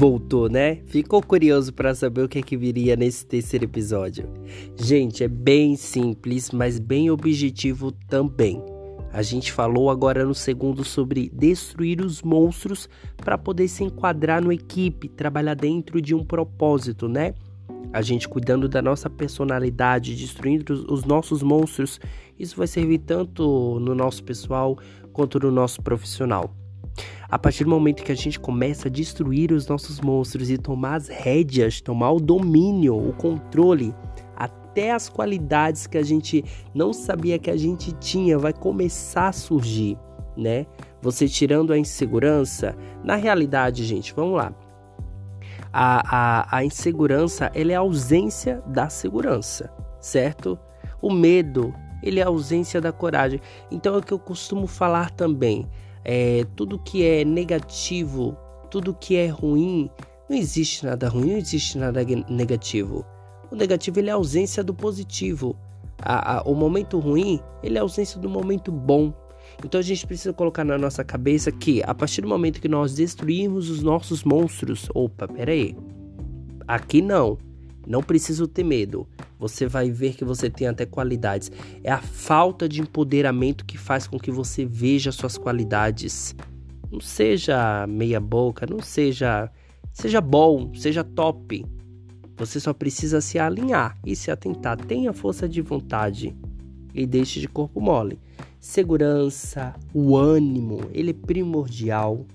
voltou, né? Ficou curioso para saber o que é que viria nesse terceiro episódio? Gente, é bem simples, mas bem objetivo também. A gente falou agora no segundo sobre destruir os monstros para poder se enquadrar no equipe, trabalhar dentro de um propósito, né? A gente cuidando da nossa personalidade, destruindo os nossos monstros, isso vai servir tanto no nosso pessoal quanto no nosso profissional. A partir do momento que a gente começa a destruir os nossos monstros e tomar as rédeas, tomar o domínio, o controle, até as qualidades que a gente não sabia que a gente tinha vai começar a surgir, né? Você tirando a insegurança, na realidade, gente, vamos lá. A, a, a insegurança ela é a ausência da segurança, certo? O medo ele é a ausência da coragem. Então é o que eu costumo falar também é, tudo que é negativo, tudo que é ruim, não existe nada ruim, não existe nada negativo. O negativo ele é a ausência do positivo. A, a, o momento ruim ele é a ausência do momento bom. Então a gente precisa colocar na nossa cabeça que a partir do momento que nós destruirmos os nossos monstros, opa, peraí, aqui não, não preciso ter medo. Você vai ver que você tem até qualidades. É a falta de empoderamento que faz com que você veja suas qualidades. Não seja meia boca, não seja seja bom, seja top. Você só precisa se alinhar e se atentar. Tenha força de vontade e deixe de corpo mole. Segurança, o ânimo, ele é primordial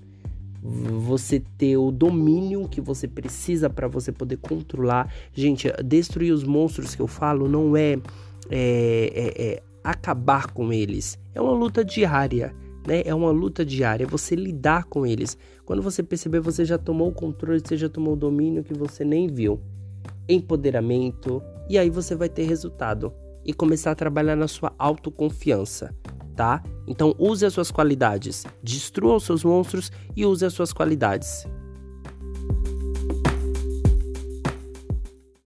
você ter o domínio que você precisa para você poder controlar. Gente, destruir os monstros que eu falo não é, é, é, é acabar com eles, é uma luta diária. Né? É uma luta diária, é você lidar com eles. Quando você perceber, você já tomou o controle, você já tomou o domínio que você nem viu. Empoderamento, e aí você vai ter resultado e começar a trabalhar na sua autoconfiança tá? Então use as suas qualidades, destrua os seus monstros e use as suas qualidades.